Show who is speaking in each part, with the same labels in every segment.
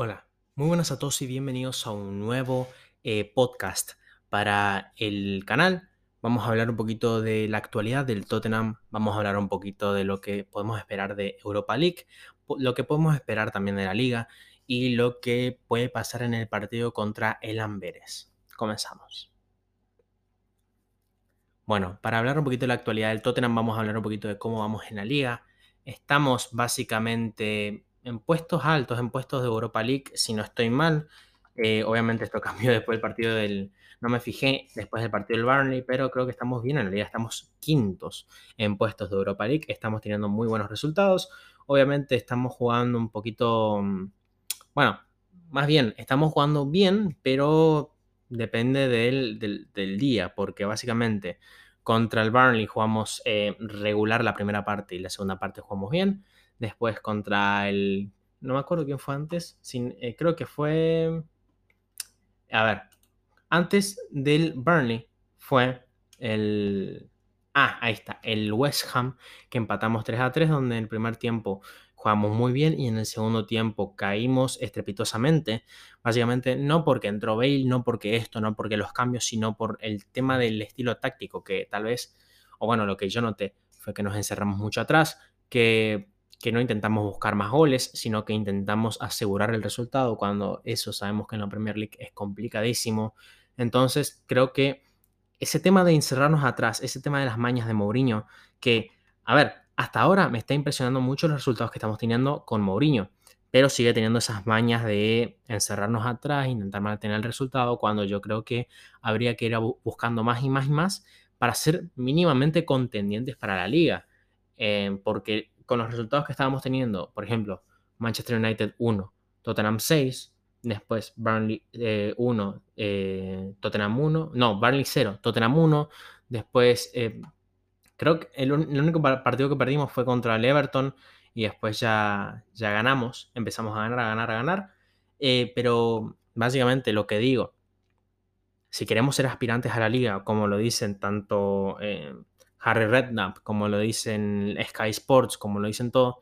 Speaker 1: Hola, muy buenas a todos y bienvenidos a un nuevo eh, podcast para el canal. Vamos a hablar un poquito de la actualidad del Tottenham, vamos a hablar un poquito de lo que podemos esperar de Europa League, lo que podemos esperar también de la liga y lo que puede pasar en el partido contra el Amberes. Comenzamos. Bueno, para hablar un poquito de la actualidad del Tottenham, vamos a hablar un poquito de cómo vamos en la liga. Estamos básicamente en puestos altos, en puestos de Europa League, si no estoy mal. Eh, obviamente esto cambió después del partido del... No me fijé después del partido del Burnley, pero creo que estamos bien en la liga. Estamos quintos en puestos de Europa League. Estamos teniendo muy buenos resultados. Obviamente estamos jugando un poquito... Mm, bueno, más bien, estamos jugando bien, pero depende del, del, día, porque básicamente contra el Burnley jugamos eh, regular la primera parte y la segunda parte jugamos bien. Después contra el... No me acuerdo quién fue antes. Sin, eh, creo que fue... A ver. Antes del Burnley fue el... Ah, ahí está. El West Ham que empatamos 3 a 3 donde en el primer tiempo jugamos muy bien y en el segundo tiempo caímos estrepitosamente. Básicamente no porque entró Bale, no porque esto, no porque los cambios, sino por el tema del estilo táctico que tal vez, o bueno, lo que yo noté fue que nos encerramos mucho atrás, que que no intentamos buscar más goles, sino que intentamos asegurar el resultado cuando eso sabemos que en la Premier League es complicadísimo. Entonces creo que ese tema de encerrarnos atrás, ese tema de las mañas de Mourinho, que, a ver, hasta ahora me está impresionando mucho los resultados que estamos teniendo con Mourinho, pero sigue teniendo esas mañas de encerrarnos atrás, intentar mantener el resultado, cuando yo creo que habría que ir buscando más y más y más para ser mínimamente contendientes para la liga. Eh, porque con los resultados que estábamos teniendo, por ejemplo, Manchester United 1, Tottenham 6, después Burnley 1, eh, eh, Tottenham 1, no, Burnley 0, Tottenham 1, después eh, creo que el, único partido que perdimos fue contra el Everton y después ya, ya ganamos, empezamos a ganar, a ganar, a ganar, pero básicamente lo que digo, si queremos ser aspirantes a la liga, como lo dicen tanto Harry Redknapp, como lo dicen Sky Sports, como lo dicen todos,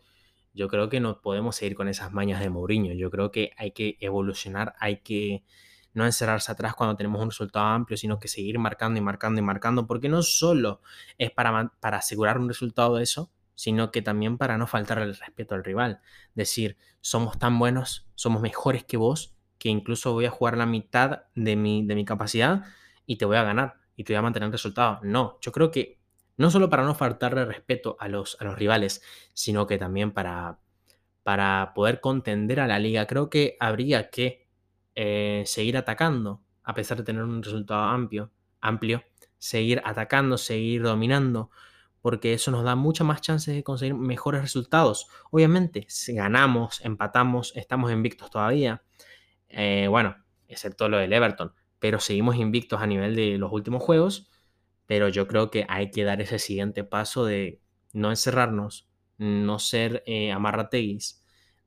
Speaker 1: yo creo que no podemos seguir con esas mañas de Mourinho. Yo creo que hay que evolucionar, hay que no encerrarse atrás cuando tenemos un resultado amplio, sino que seguir marcando y marcando y marcando, porque no solo es para, para asegurar un resultado de eso, sino que también para no faltar el respeto al rival. Decir, somos tan buenos, somos mejores que vos, que incluso voy a jugar la mitad de mi, de mi capacidad y te voy a ganar y te voy a mantener el resultado. No, yo creo que no solo para no faltarle respeto a los, a los rivales, sino que también para, para poder contender a la liga. Creo que habría que eh, seguir atacando, a pesar de tener un resultado amplio, amplio, seguir atacando, seguir dominando, porque eso nos da muchas más chances de conseguir mejores resultados. Obviamente, si ganamos, empatamos, estamos invictos todavía. Eh, bueno, excepto lo del Everton, pero seguimos invictos a nivel de los últimos juegos pero yo creo que hay que dar ese siguiente paso de no encerrarnos, no ser eh,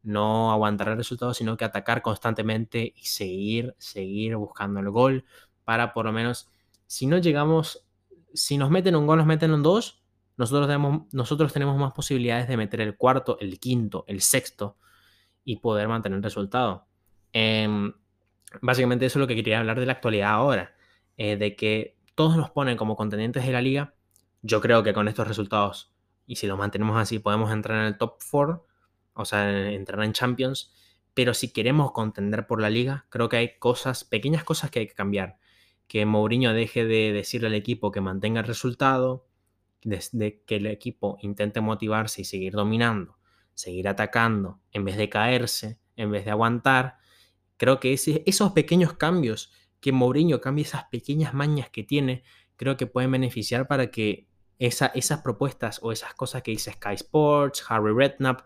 Speaker 1: no aguantar el resultado, sino que atacar constantemente y seguir, seguir buscando el gol para por lo menos, si no llegamos, si nos meten un gol, nos meten un dos, nosotros tenemos, nosotros tenemos más posibilidades de meter el cuarto, el quinto, el sexto y poder mantener el resultado. Em, básicamente eso es lo que quería hablar de la actualidad ahora, eh, de que todos nos ponen como contendientes de la liga, yo creo que con estos resultados, y si los mantenemos así, podemos entrar en el top 4, o sea, entrar en Champions. Pero si queremos contender por la liga, creo que hay cosas, pequeñas cosas que hay que cambiar. Que Mourinho deje de decirle al equipo que mantenga el resultado, de, que el equipo intente motivarse y seguir dominando, seguir atacando, en vez de caerse, en vez de aguantar. Creo que esos pequeños cambios que Mourinho cambie esas pequeñas mañas que tiene, creo que pueden beneficiar para que esas propuestas o esas cosas que dice Sky Sports, Harry Redknapp,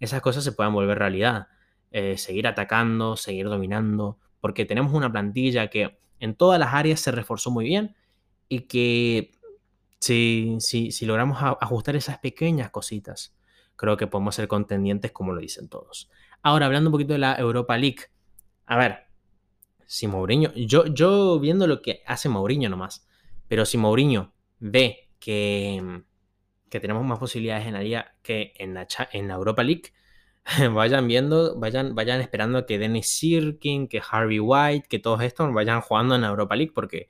Speaker 1: esas cosas se puedan volver realidad. Eh, seguir atacando, seguir dominando, porque tenemos una plantilla que en todas las áreas se reforzó muy bien y que si, si, si logramos ajustar esas pequeñas cositas, creo que podemos ser contendientes como lo dicen todos. Ahora, hablando un poquito de la Europa League. A ver, si Mourinho, yo, yo viendo lo que hace Mourinho nomás, pero si Mourinho ve que, que tenemos más posibilidades en la liga que en la, en la Europa League, vayan viendo, vayan, vayan esperando que Dennis Sirkin, que Harvey White, que todos estos vayan jugando en Europa League porque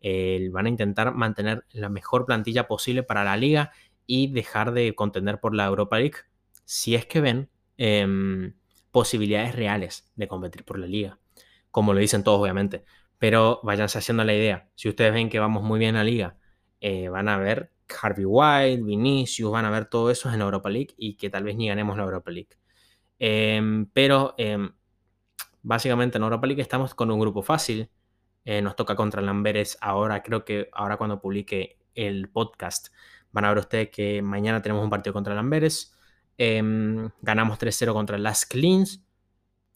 Speaker 1: eh, van a intentar mantener la mejor plantilla posible para la liga y dejar de contender por la Europa League si es que ven em, posibilidades reales de competir por la liga, como lo dicen todos obviamente, pero váyanse haciendo la idea, si ustedes ven que vamos muy bien a la liga, eh, van a ver Harvey White, Vinicius, van a ver todo eso en la Europa League y que tal vez ni ganemos la Europa League. Em, pero em, básicamente en Europa League estamos con un grupo fácil. Eh, nos toca contra el Amberes ahora, creo que ahora cuando publique el podcast van a ver ustedes que mañana tenemos un partido contra el Amberes. Em, ganamos 3-0 contra Las Cleans.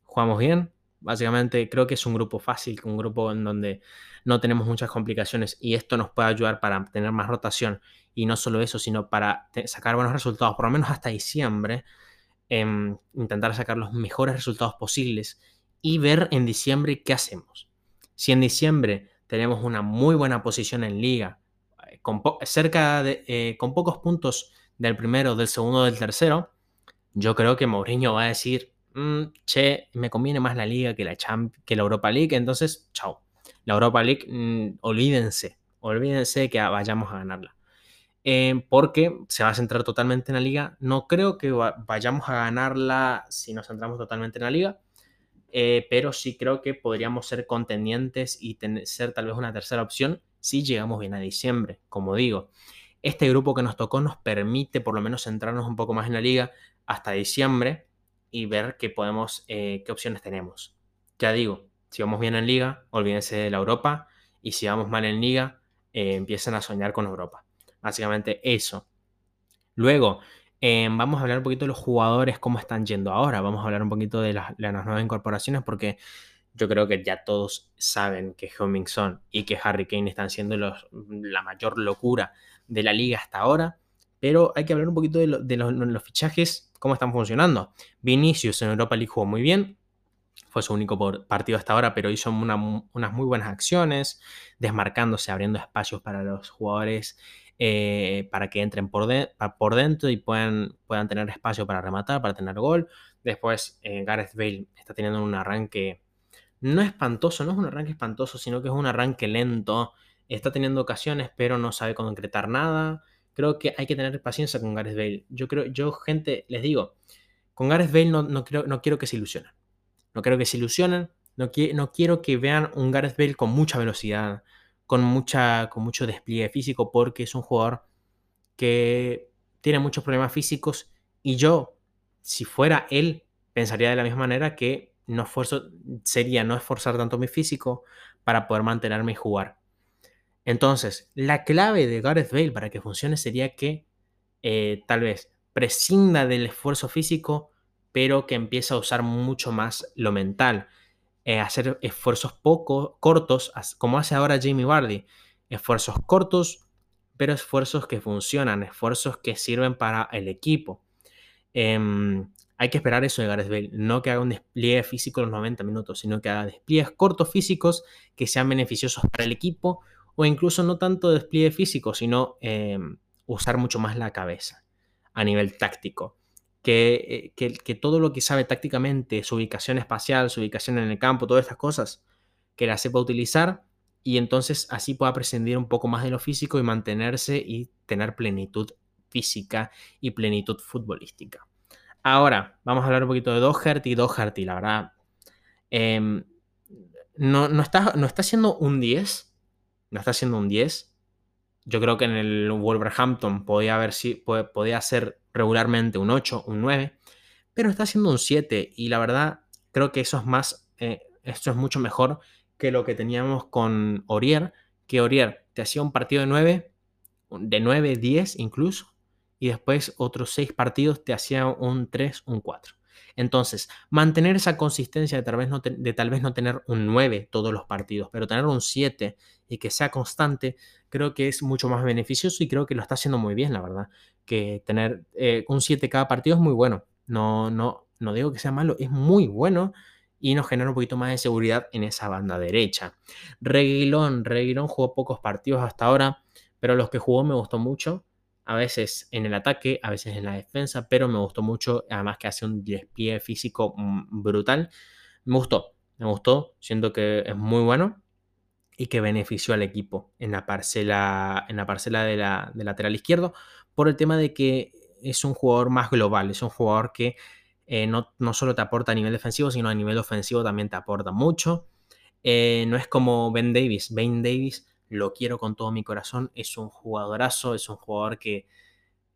Speaker 1: Jugamos bien. Básicamente creo que es un grupo fácil, un grupo en donde no tenemos muchas complicaciones y esto nos puede ayudar para tener más rotación y no solo eso, sino para sacar buenos resultados, por lo menos hasta diciembre, em, intentar sacar los mejores resultados posibles y ver en diciembre qué hacemos. Si en diciembre tenemos una muy buena posición en liga, eh, con cerca de, eh, con pocos puntos del primero, del segundo, del tercero, yo creo que Mourinho va a decir, mm, che, me conviene más la liga que la, que la Europa League, entonces, chao. La Europa League, mm, olvídense, olvídense que vayamos a ganarla. Eh, porque se va a centrar totalmente en la liga. No creo que vayamos a ganarla si nos centramos totalmente en la liga, eh, pero sí creo que podríamos ser contendientes y ser tal vez una tercera opción si llegamos bien a diciembre, como digo. Este grupo que nos tocó nos permite por lo menos centrarnos un poco más en la liga hasta diciembre y ver qué podemos, eh, qué opciones tenemos. Ya digo, si vamos bien en liga, olvídense de la Europa y si vamos mal en liga, empiecen a soñar con Europa. Básicamente eso. Luego, em, vamos a hablar un poquito de los jugadores, cómo están yendo ahora. Vamos a hablar un poquito de las, nuevas incorporaciones porque yo creo que ya todos saben que heung Son y que Harry Kane están siendo la mayor locura de la liga hasta ahora. Pero hay que hablar un poquito de, los, fichajes, cómo están funcionando. Vinicius en Europa League jugó muy bien, fue su único partido hasta ahora, pero hizo unas muy buenas acciones, desmarcándose, abriendo espacios para los jugadores eh, para que entren por, por dentro y puedan, puedan tener espacio para rematar, para tener gol. Después, eh, Gareth Bale está teniendo un arranque no espantoso, no es un arranque espantoso, sino que es un arranque lento. Está teniendo ocasiones, pero no sabe concretar nada. Creo que hay que tener paciencia con Gareth Bale. Yo creo, yo, gente, les digo, con Gareth Bale no, no, quiero, no quiero que se ilusionen. No quiero que se ilusionen. No, no quiero que vean un Gareth Bale con mucha velocidad, con, mucha, con mucho despliegue físico porque es un jugador que tiene muchos problemas físicos y yo, si fuera él, pensaría de la misma manera que no esfuerzo, sería no esforzar tanto mi físico para poder mantenerme y jugar. Entonces, la clave de Gareth Bale para que funcione sería que eh, tal vez prescinda del esfuerzo físico, pero que empiece a usar mucho más lo mental. Eh, hacer esfuerzos poco cortos, como hace ahora Jamie Vardy. Esfuerzos cortos, pero esfuerzos que funcionan, esfuerzos que sirven para el equipo. Em, hay que esperar eso de Gareth Bale, no que haga un despliegue físico en los 90 minutos, sino que haga despliegues cortos físicos que sean beneficiosos para el equipo o incluso no tanto despliegue físico, sino em, usar mucho más la cabeza a nivel táctico. Eh, que, todo lo que sabe tácticamente, su ubicación espacial, su ubicación en el campo, todas estas cosas, que la sepa utilizar y entonces así pueda prescindir un poco más de lo físico y mantenerse y tener plenitud física y plenitud futbolística. Ahora, vamos a hablar un poquito de Doherty Doherty, la verdad. Em, no, no, está, no está siendo un 10, no está siendo un 10. Yo creo que en el Wolverhampton podía, haber, podía ser regularmente un 8, un 9, pero está haciendo un 7 y la verdad creo que eso es más, eh, esto es mucho mejor que lo que teníamos con Orier, que Orier te hacía un partido de 9, de 9, 10 incluso, y después otros 6 partidos te hacía un 3, un 4. Entonces, mantener esa consistencia de tal, vez no tener un 9 todos los partidos, pero tener un 7 y que sea constante, creo que es mucho más beneficioso y creo que lo está haciendo muy bien, la verdad. Que tener eh, un 7 cada partido es muy bueno. No, no, no digo que sea malo, es muy bueno y nos genera un poquito más de seguridad en esa banda derecha. Reguilón, Reguilón jugó pocos partidos hasta ahora, pero los que jugó me gustó mucho. A veces en el ataque, a veces en la defensa, pero me gustó mucho, además que hace un despliegue físico mm, brutal. Me gustó, me gustó, siento que es muy bueno y que benefició al equipo en la parcela, en la parcela de, la, lateral izquierdo por el tema de que es un jugador más global, es un jugador que eh, no, solo te aporta a nivel defensivo, sino a nivel ofensivo también te aporta mucho. Eh, no es como Ben Davis. Ben Davis lo quiero con todo mi corazón, es un jugadorazo, es un jugador que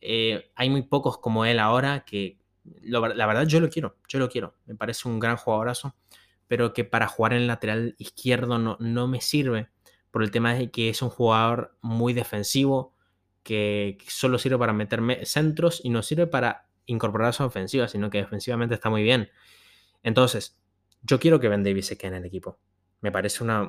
Speaker 1: eh, hay muy pocos como él ahora que la verdad yo lo quiero, yo lo quiero, me parece un gran jugadorazo, pero que para jugar en el lateral izquierdo no, no me sirve por el tema de que es un jugador muy defensivo, que, solo sirve para meterme centros y no sirve para incorporar su ofensiva, sino que defensivamente está muy bien. Entonces, yo quiero que Ben Davis se quede en el equipo. Me parece una,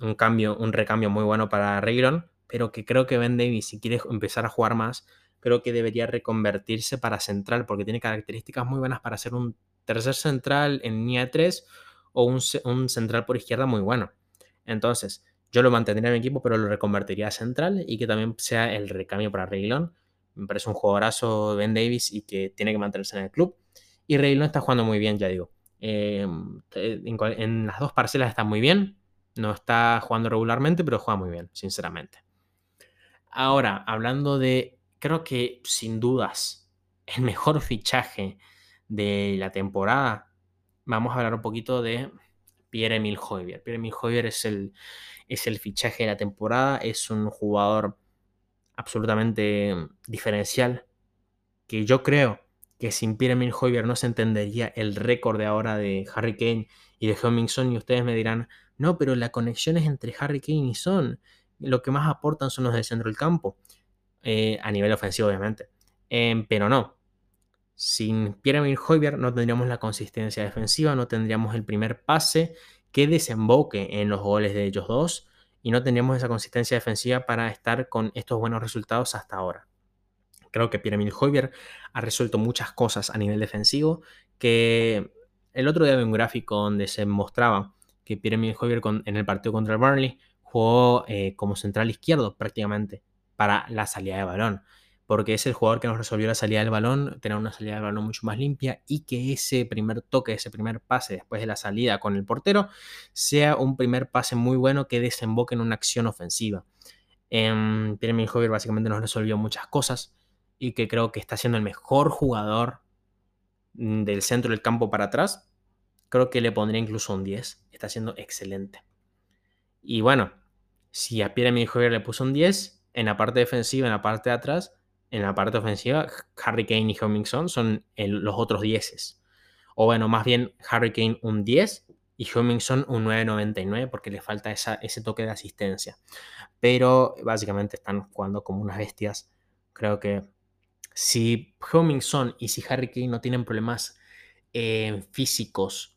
Speaker 1: un cambio, un recambio muy bueno para Reglon, pero que creo que Ben Davis, si quiere empezar a jugar más, creo que debería reconvertirse para central, porque tiene características muy buenas para ser un tercer central en línea 3 o un, central por izquierda muy bueno. Entonces, yo lo mantendría en mi equipo, pero lo reconvertiría a central y que también sea el recambio para Reglon. Me parece un jugadorazo Ben Davis y que tiene que mantenerse en el club. Y Reglon está jugando muy bien, ya digo. Em, en las dos parcelas está muy bien. No está jugando regularmente, pero juega muy bien, sinceramente. Ahora, hablando de, creo que sin dudas, el mejor fichaje de la temporada, vamos a hablar un poquito de Pierre-Emile Hoybier. Pierre-Emile Hoybier es el, es el fichaje de la temporada, es un jugador absolutamente diferencial que yo creo que sin Pierre-Emile Hoybier no se entendería el récord de ahora de Harry Kane y de Hummingson y ustedes me dirán, no, pero la conexión es entre Harry Kane y Son. Lo que más aportan son los del centro del campo. Eh, a nivel ofensivo, obviamente. Em, pero no. Sin Pierre-Emile Hoybier no tendríamos la consistencia defensiva, no tendríamos el primer pase que desemboque en los goles de ellos dos y no tendríamos esa consistencia defensiva para estar con estos buenos resultados hasta ahora. Creo que Pierre-Emile Hoybier ha resuelto muchas cosas a nivel defensivo que el otro día había un gráfico donde se mostraba que Pierre-Emile en el partido contra el Burnley jugó eh, como central izquierdo prácticamente para la salida de balón. Porque es el jugador que nos resolvió la salida del balón, tener una salida del balón mucho más limpia y que ese primer toque, ese primer pase después de la salida con el portero, sea un primer pase muy bueno que desemboque en una acción ofensiva. Eh, Pierre-Emile Hoybier básicamente nos resolvió muchas cosas y que creo que está siendo el mejor jugador mm, del centro del campo para atrás creo que le pondría incluso un 10. Está siendo excelente. Y bueno, si a Pierre mi le puso un 10, en la parte defensiva, en la parte de atrás, en la parte ofensiva, Harry Kane y Hummingson son los otros 10. O bueno, más bien Harry Kane un 10 y Hummingson un 9.99 porque le falta ese toque de asistencia. Pero básicamente están jugando como unas bestias. Creo que si Hummingson y si Harry Kane no tienen problemas eh, físicos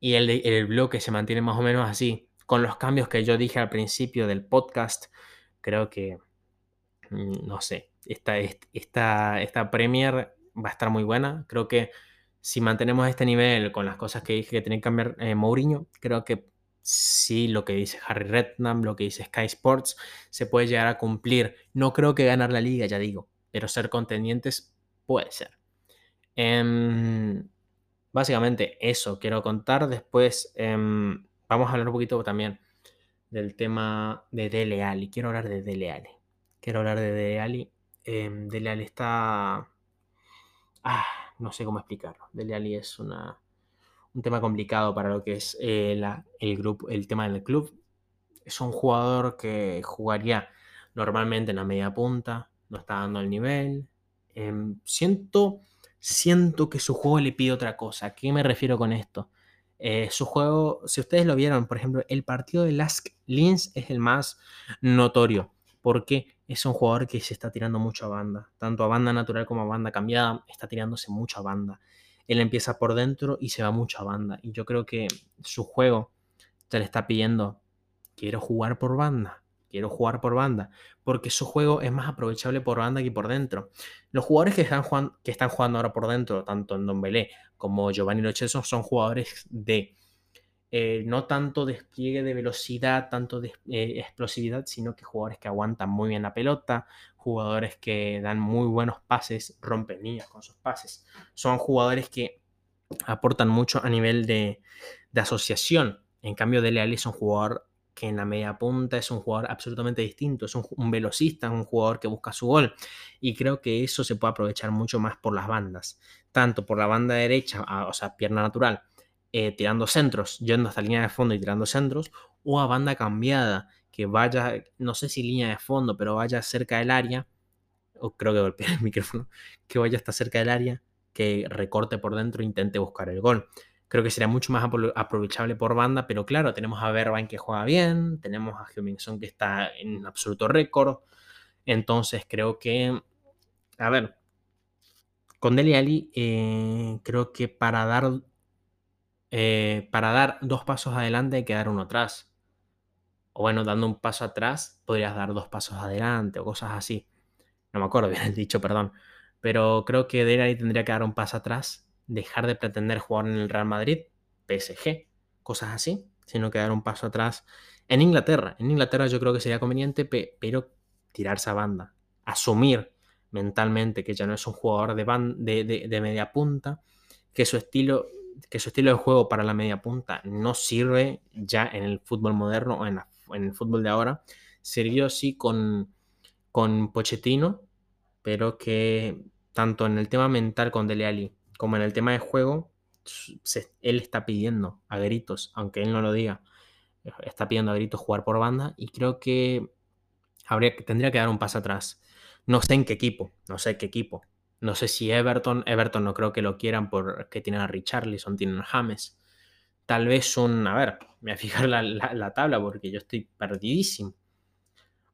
Speaker 1: y el, bloque se mantiene más o menos así, con los cambios que yo dije al principio del podcast, creo que, mm, no sé, esta, esta, esta Premier va a estar muy buena. Creo que si mantenemos este nivel con las cosas que dije que tiene que cambiar eh, Mourinho, creo que sí lo que dice Harry Redknapp, lo que dice Sky Sports, se puede llegar a cumplir. No creo que ganar la liga, ya digo, pero ser contendientes puede ser. Em, básicamente eso quiero contar. Después em, vamos a hablar un poquito también del tema de Dele Alli. Quiero hablar de Dele Alli. Quiero hablar de Dele Alli. Eh, Dele Alli está... Ah, no sé cómo explicarlo. Dele Alli es una, un tema complicado para lo que es eh, el, grupo, el tema del club. Es un jugador que jugaría normalmente en la media punta. No está dando el nivel. Em, siento siento que su juego le pide otra cosa. ¿A qué me refiero con esto? Eh, su juego, si ustedes lo vieron, por ejemplo, el partido de Lask Lins es el más notorio, porque es un jugador que se está tirando mucho a banda, tanto a banda natural como a banda cambiada, está tirándose mucho a banda. Él empieza por dentro y se va mucho a banda, y yo creo que su juego se le está pidiendo, quiero jugar por banda, quiero jugar por banda, porque su juego es más aprovechable por banda que por dentro. Los jugadores que están jugando, que están jugando ahora por dentro, tanto en Don Belé como Giovanni Lo son jugadores de eh, no tanto despliegue de velocidad, tanto de eh, explosividad, sino que jugadores que aguantan muy bien la pelota, jugadores que dan muy buenos pases, rompen líneas con sus pases. Son jugadores que aportan mucho a nivel de, asociación. En cambio, Dele Alli es un jugador que en la media punta es un jugador absolutamente distinto, es un, velocista, un jugador que busca su gol. Y creo que eso se puede aprovechar mucho más por las bandas, tanto por la banda derecha, o sea, pierna natural, eh, tirando centros, yendo hasta línea de fondo y tirando centros, o a banda cambiada, que vaya, no sé si línea de fondo, pero vaya cerca del área, o creo que golpea el micrófono, que vaya hasta cerca del área, que recorte por dentro e intente buscar el gol. Creo que sería mucho más aprovechable por banda, pero claro, tenemos a Verbain que juega bien, tenemos a Hummingson que está en absoluto récord. Entonces creo que, a ver, con Deli Ali, eh, creo que para dar, eh, para dar dos pasos adelante hay que dar uno atrás. O bueno, dando un paso atrás, podrías dar dos pasos adelante o cosas así. No me acuerdo bien el dicho, perdón pero creo que Dele tendría que dar un paso atrás, dejar de pretender jugar en el Real Madrid, PSG, cosas así, sino que dar un paso atrás en Inglaterra. En Inglaterra yo creo que sería conveniente, pero tirarse a banda, asumir mentalmente que ya no es un jugador de, de, media punta, que su estilo que su estilo de juego para la media punta no sirve ya en el fútbol moderno o en, en el fútbol de ahora. Sirvió sí con, con Pochettino, pero que tanto en el tema mental con Dele Alli como en el tema de juego, él está pidiendo a gritos, aunque él no lo diga, está pidiendo a gritos jugar por banda y creo que habría, tendría que dar un paso atrás. No sé en qué equipo, no sé qué equipo. No sé si Everton, Everton no creo que lo quieran porque tienen a Richarlison, tienen a James. Tal vez un, a ver, me voy a fijar la, la tabla porque yo estoy perdidísimo.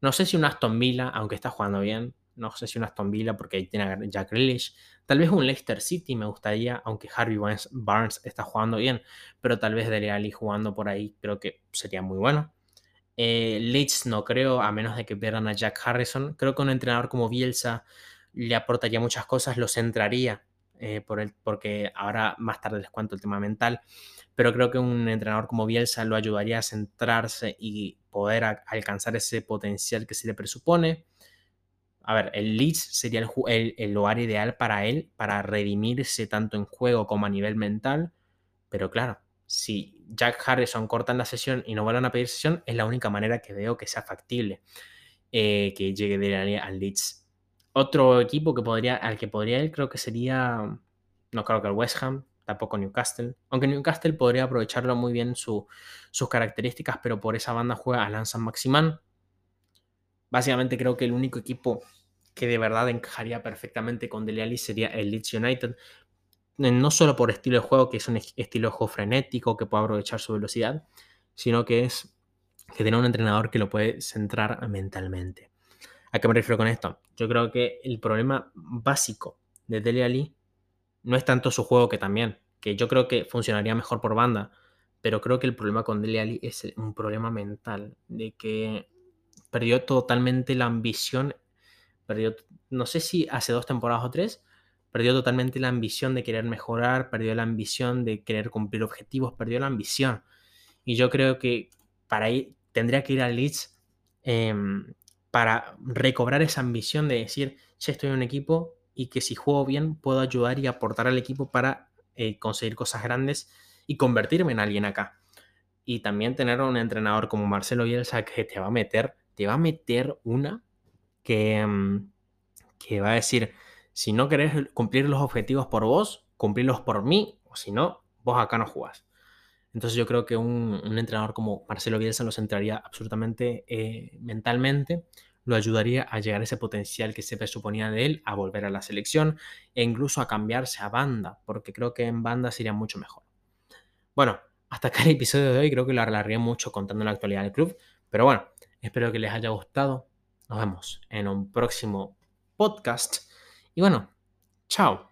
Speaker 1: No sé si un Aston Villa, aunque está jugando bien, no sé si un Aston Villa porque ahí tiene Jack Grealish. Tal vez un Leicester City me gustaría, aunque Harvey Barnes está jugando bien, pero tal vez Dele Alli jugando por ahí creo que sería muy bueno. Eh, Leeds no creo, a menos de que pierdan a Jack Harrison. Creo que un entrenador como Bielsa le aportaría muchas cosas, lo centraría, eh, por el, porque ahora más tarde les cuento el tema mental, pero creo que un entrenador como Bielsa lo ayudaría a centrarse y poder alcanzar ese potencial que se le presupone a ver, el Leeds sería el, lugar ideal para él, para redimirse tanto en juego como a nivel mental. Pero claro, si Jack Harrison corta la sesión y no vuelvan a pedir sesión, es la única manera que veo que sea factible eh, que llegue de al Leeds. Otro equipo que podría, al que podría ir, creo que sería. No creo que el West Ham, tampoco Newcastle. Aunque Newcastle podría aprovecharlo muy bien sus características, pero por esa banda juega Alan San Maximán Básicamente creo que el único equipo que de verdad encajaría perfectamente con Dele Alli sería el Leeds United. Eh, no solo por estilo de juego, que es un estilo de juego frenético, que puede aprovechar su velocidad, sino que es que tiene un entrenador que lo puede centrar mentalmente. ¿A qué me refiero con esto? Yo creo que el problema básico de Dele Alli no es tanto su juego que también, que yo creo que funcionaría mejor por banda, pero creo que el problema con Dele Alli es un problema mental, de que perdió totalmente la ambición, perdió, no sé si hace dos temporadas o tres, perdió totalmente la ambición de querer mejorar, perdió la ambición de querer cumplir objetivos, perdió la ambición. Y yo creo que para ir, tendría que ir al Leeds em, para recobrar esa ambición de decir, ya estoy en un equipo y que si juego bien puedo ayudar y aportar al equipo para eh, conseguir cosas grandes y convertirme en alguien acá. Y también tener un entrenador como Marcelo Bielsa que te va a meter te va a meter una que, mm, que va a decir, si no querés cumplir los objetivos por vos, cumplirlos por mí, o si no, vos acá no jugás. Entonces yo creo que un, entrenador como Marcelo Bielsa lo centraría absolutamente eh, mentalmente, lo ayudaría a llegar a ese potencial que se presuponía de él, a volver a la selección e incluso a cambiarse a banda, porque creo que en banda sería mucho mejor. Bueno, hasta acá el episodio de hoy, creo que lo alargué mucho contando la actualidad del club, pero bueno, Espero que les haya gustado. Nos vemos en un próximo podcast. Y bueno, chao.